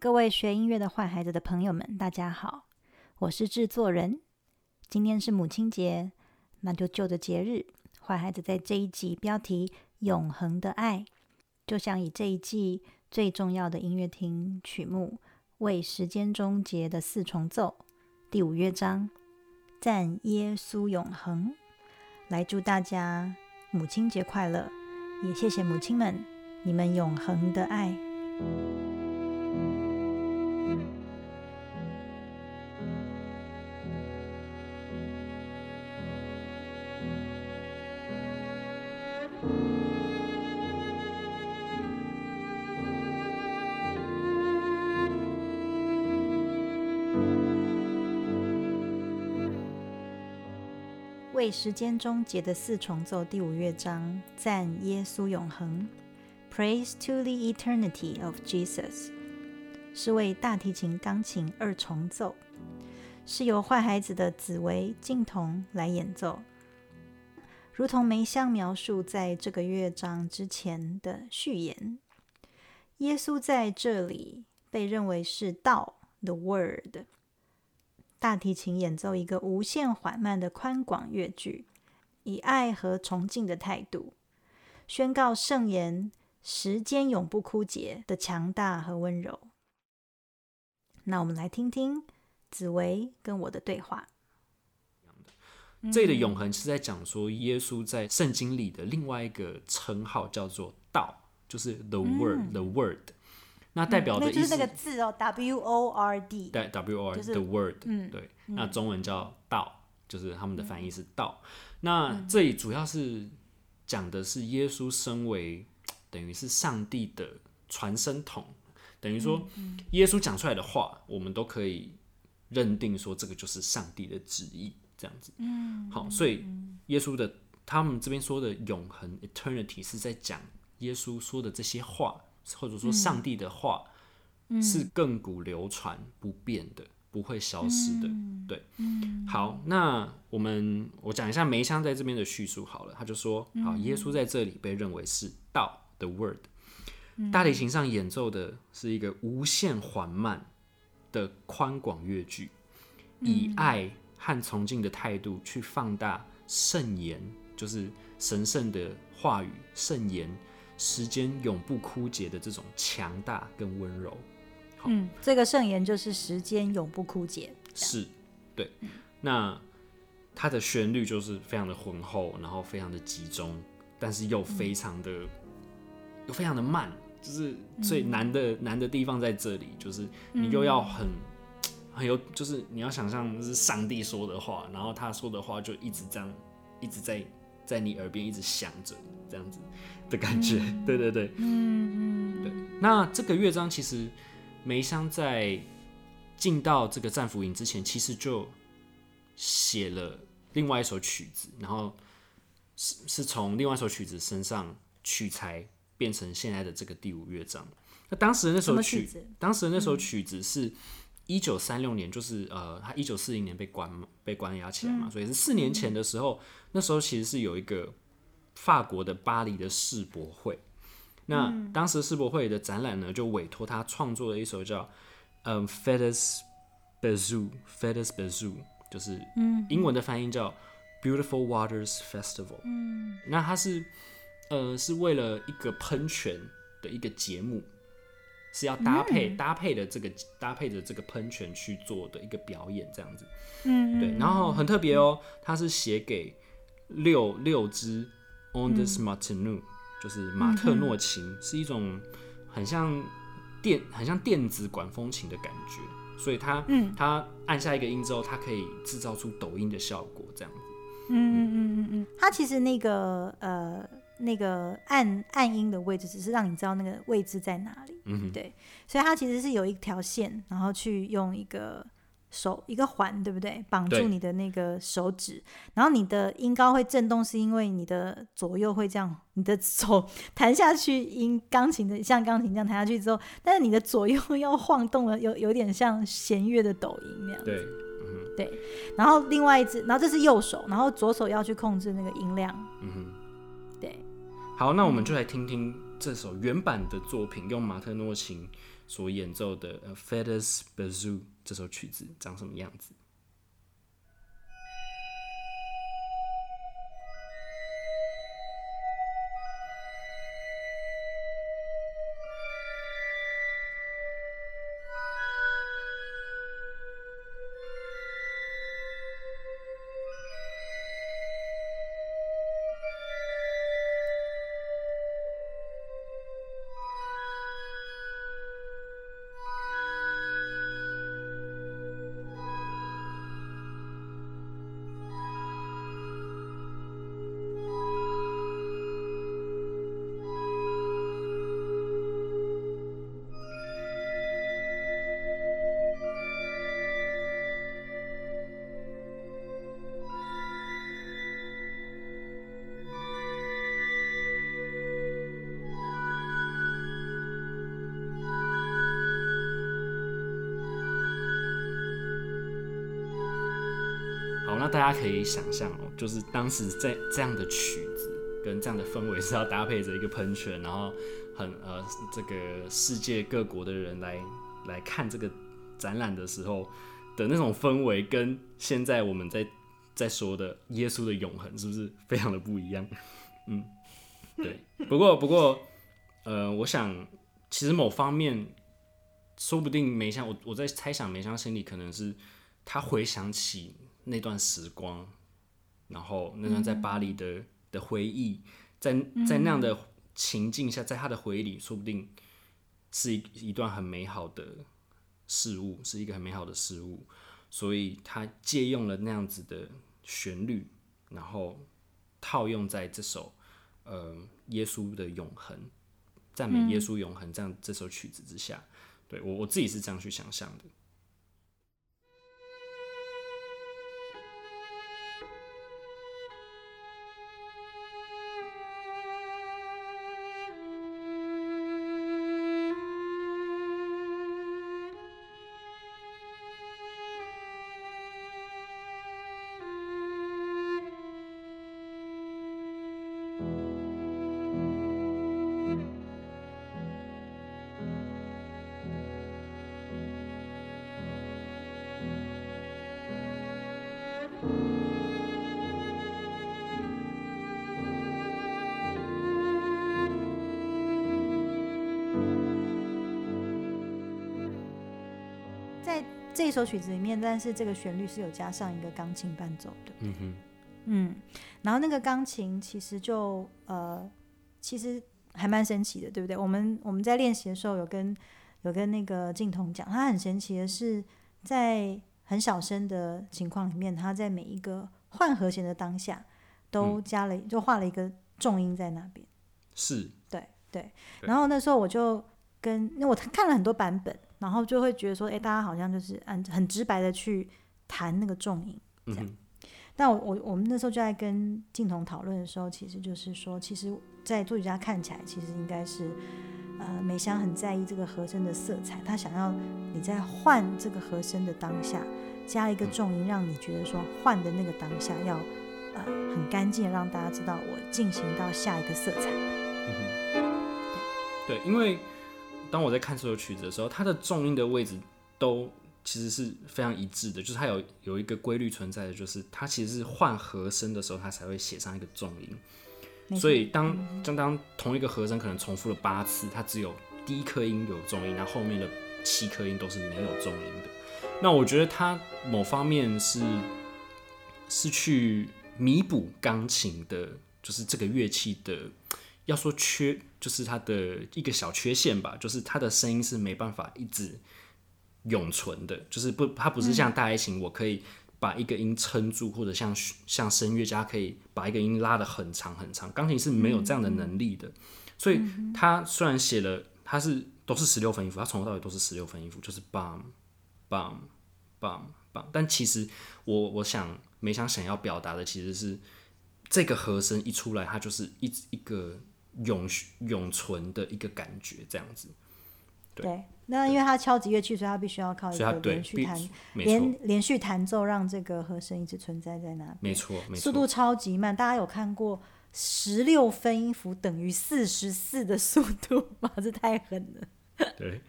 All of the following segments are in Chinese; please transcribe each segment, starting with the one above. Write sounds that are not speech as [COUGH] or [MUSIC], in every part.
各位学音乐的坏孩子的朋友们，大家好，我是制作人。今天是母亲节，那就就着节日，坏孩子在这一集标题《永恒的爱》，就想以这一季最重要的音乐厅曲目《为时间终结的四重奏》第五乐章《赞耶稣永恒》，来祝大家母亲节快乐，也谢谢母亲们你们永恒的爱。为时间终结的四重奏第五乐章，赞耶稣永恒，Praise to the eternity of Jesus，是为大提琴、钢琴二重奏，是由坏孩子的紫薇、静童来演奏。如同梅香描述在这个乐章之前的序言，耶稣在这里被认为是道，the Word。大提琴演奏一个无限缓慢的宽广乐句，以爱和崇敬的态度宣告圣言：时间永不枯竭的强大和温柔。那我们来听听紫薇跟我的对话。这里的永恒是在讲说，耶稣在圣经里的另外一个称号叫做道，就是 the word，the word。那代表的意思就是那个字哦，W O R D，对，W O R the word，嗯，对，那中文叫道，就是他们的翻译是道。那这里主要是讲的是耶稣身为等于是上帝的传声筒，等于说耶稣讲出来的话，我们都可以认定说这个就是上帝的旨意，这样子。嗯，好，所以耶稣的他们这边说的永恒 eternity 是在讲耶稣说的这些话。或者说，上帝的话是亘古流传不变的，不会消失的。对，好，那我们我讲一下梅香在这边的叙述好了。他就说，好，耶稣在这里被认为是道的 word，大提琴上演奏的是一个无限缓慢的宽广乐句，以爱和崇敬的态度去放大圣言，就是神圣的话语，圣言。时间永不枯竭的这种强大跟温柔，嗯，这个圣言就是时间永不枯竭，是，对。那它的旋律就是非常的浑厚，然后非常的集中，但是又非常的又非常的慢，就是最难的难的地方在这里，就是你又要很很有，就是你要想象是上帝说的话，然后他说的话就一直这样一直在在你耳边一直响着，这样子。的感觉，对对对，嗯嗯，对。那这个乐章其实梅香在进到这个战俘营之前，其实就写了另外一首曲子，然后是是从另外一首曲子身上取材，变成现在的这个第五乐章。那当时的那首曲，当时的那首曲子是一九三六年，就是呃，他一九四零年被关被关押起来嘛，所以是四年前的时候，那时候其实是有一个。法国的巴黎的世博会，那当时世博会的展览呢，就委托他创作了一首叫《嗯 f e t e s b e z o u f e t e s b e z o u 就是英文的翻译叫《Beautiful Waters Festival》。嗯，那它是呃是为了一个喷泉的一个节目，是要搭配搭配的这个搭配着这个喷泉去做的一个表演，这样子。嗯，对，然后很特别哦，它是写给六六只。On the s m a r t i n u 就是马特诺琴，是一种很像电、很像电子管风琴的感觉，所以它，嗯，它按下一个音之后，它可以制造出抖音的效果，这样子。嗯嗯嗯嗯嗯，它其实那个呃那个按按音的位置，只是让你知道那个位置在哪里。嗯，对，所以它其实是有一条线，然后去用一个。手一个环，对不对？绑住你的那个手指，然后你的音高会震动，是因为你的左右会这样，你的手 [LAUGHS] 弹下去，音钢琴的像钢琴这样弹下去之后，但是你的左右要晃动了，有有点像弦乐的抖音那样。对，对。然后另外一只，然后这是右手，然后左手要去控制那个音量。嗯哼，对。好，那我们就来听听这首原版的作品，用马特诺琴所演奏的《呃 Feathers Bazoo》这首曲子长什么样子？好，那大家可以想象哦，就是当时在这样的曲子跟这样的氛围是要搭配着一个喷泉，然后很呃这个世界各国的人来来看这个展览的时候的那种氛围，跟现在我们在在说的耶稣的永恒是不是非常的不一样？嗯，对。不过不过呃，我想其实某方面说不定梅香，我我在猜想梅香心里可能是他回想起。那段时光，然后那段在巴黎的的回忆，在在那样的情境下，在他的回忆里，说不定是一一段很美好的事物，是一个很美好的事物，所以他借用了那样子的旋律，然后套用在这首呃耶稣的永恒，赞美耶稣永恒这样这首曲子之下，对我我自己是这样去想象的。这首曲子里面，但是这个旋律是有加上一个钢琴伴奏的。嗯哼，嗯，然后那个钢琴其实就呃，其实还蛮神奇的，对不对？我们我们在练习的时候有跟有跟那个镜筒讲，他很神奇的是，在很小声的情况里面，他在每一个换和弦的当下，都加了就画了一个重音在那边。是，对对。然后那时候我就跟因为我看了很多版本。然后就会觉得说，哎，大家好像就是按很直白的去弹那个重音，这样。但我我我们那时候就在跟镜彤讨论的时候，其实就是说，其实，在作曲家看起来，其实应该是，呃，美香很在意这个和声的色彩，他想要你在换这个和声的当下，加一个重音，让你觉得说换的那个当下要，呃，很干净，让大家知道我进行到下一个色彩。对，因为。当我在看这首曲子的时候，它的重音的位置都其实是非常一致的，就是它有有一个规律存在的，就是它其实是换和声的时候，它才会写上一个重音。所以当当当同一个和声可能重复了八次，它只有第一颗音有重音，然后后面的七颗音都是没有重音的。那我觉得它某方面是是去弥补钢琴的，就是这个乐器的。要说缺，就是它的一个小缺陷吧，就是它的声音是没办法一直永存的，就是不，它不是像大提琴，我可以把一个音撑住，或者像像声乐家可以把一个音拉得很长很长，钢琴是没有这样的能力的。所以它虽然写了，它是都是十六分音符，它从头到尾都是十六分音符，就是 bam bam bam bam，但其实我我想梅想想要表达的其实是这个和声一出来，它就是一一个。永永存的一个感觉，这样子。对，那因为他敲击乐器，所以他必须要靠一个连续弹，连连续弹奏，让这个和声一直存在在那。没错，没错。速度超级慢，大家有看过十六分音符等于四十四的速度吗？[LAUGHS] 这太狠了，对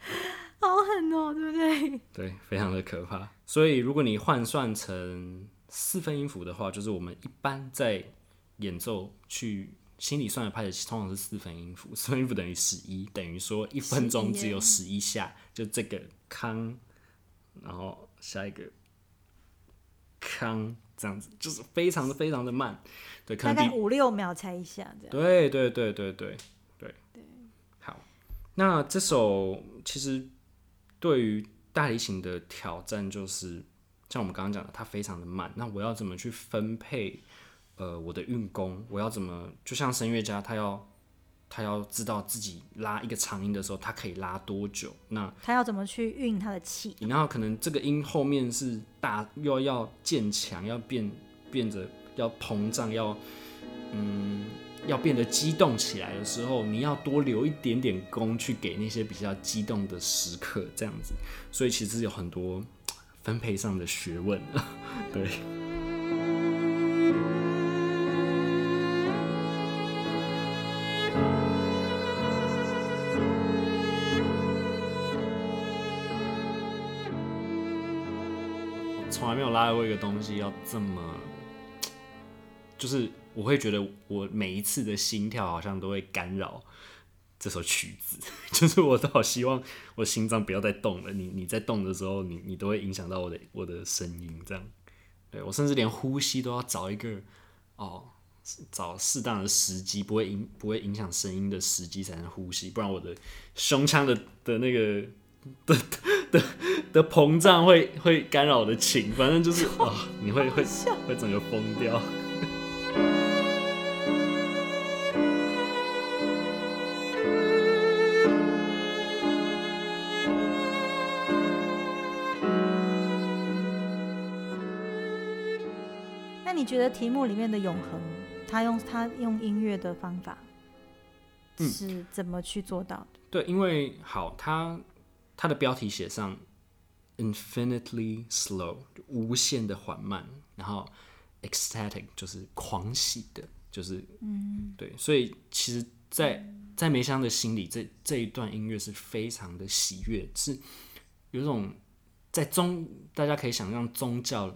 好狠哦，对不对？对，非常的可怕。所以如果你换算成四分音符的话，就是我们一般在演奏去心理算的拍子，通常是四分音符，[LAUGHS] 四分音符等于十一，等于说一分钟只有十一下，就这个康，然后下一个康，这样子就是非常的非常的慢，对，可能大概五六秒才一下这样。对对对对对对对。好，那这首其实对于大提琴的挑战就是，像我们刚刚讲的，它非常的慢。那我要怎么去分配呃我的运功？我要怎么就像声乐家，他要他要知道自己拉一个长音的时候，他可以拉多久？那他要怎么去运他的气？然后可能这个音后面是大，又要渐强，要变变得要膨胀，要嗯要变得激动起来的时候，你要多留一点点功去给那些比较激动的时刻，这样子。所以其实有很多分配上的学问，[LAUGHS] 对。从来没有拉过一个东西要这么，就是我会觉得我每一次的心跳好像都会干扰这首曲子，[LAUGHS] 就是我都好希望我心脏不要再动了。你你在动的时候，你你都会影响到我的我的声音，这样。对我甚至连呼吸都要找一个哦，找适当的时机，不会影不会影响声音的时机才能呼吸，不然我的胸腔的的那个的 [LAUGHS] 的 [LAUGHS] 的膨胀会会干扰我的情，反正就是啊、你会会会整个疯掉。[LAUGHS] 那你觉得题目里面的永恒，他用他用音乐的方法嗯是怎么去做到的？对，因为好，它它的标题写上 infinitely slow，就无限的缓慢，然后 ecstatic 就是狂喜的，就是嗯，对，所以其实在，在梅香的心里，这这一段音乐是非常的喜悦，是有种在宗大家可以想象宗教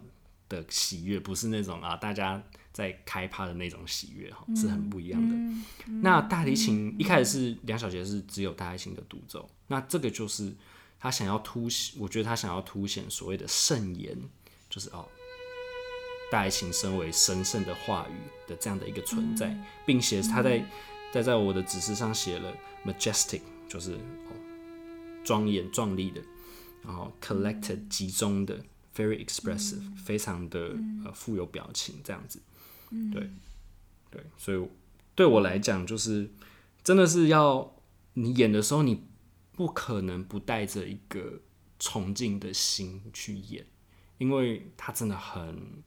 的喜悦，不是那种啊大家在开趴的那种喜悦哈，是很不一样的。那大提琴一开始是两小节是只有大提琴的独奏，那这个就是他想要凸显，我觉得他想要凸显所谓的圣言，就是哦，大爱情身为神圣的话语的这样的一个存在，并且他在在在我的指示上写了 majestic，就是哦庄严壮丽的，然后 collected 集中的，very expressive，、非常的呃富有表情这样子，对对，所以对我来讲就是真的是要你演的时候，你不可能不带着一个崇敬的心去演，因为它真的很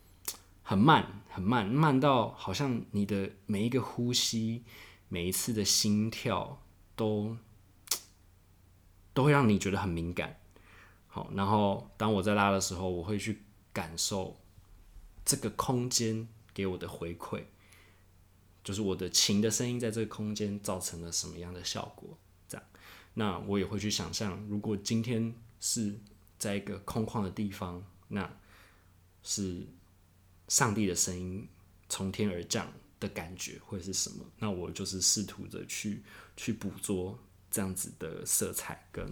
[TSK] 很慢，很慢，慢到好像你的每一个呼吸、每一次的心跳都 [TSK] 都会让你觉得很敏感。好，然后当我在拉的时候，我会去感受这个空间给我的回馈，就是我的琴的声音在这个空间造成了什么样的效果。那我也会去想象，如果今天是在一个空旷的地方，那是上帝的声音从天而降的感觉会是什么？那我就是试图着去去捕捉这样子的色彩跟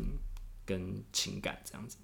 跟情感，这样子。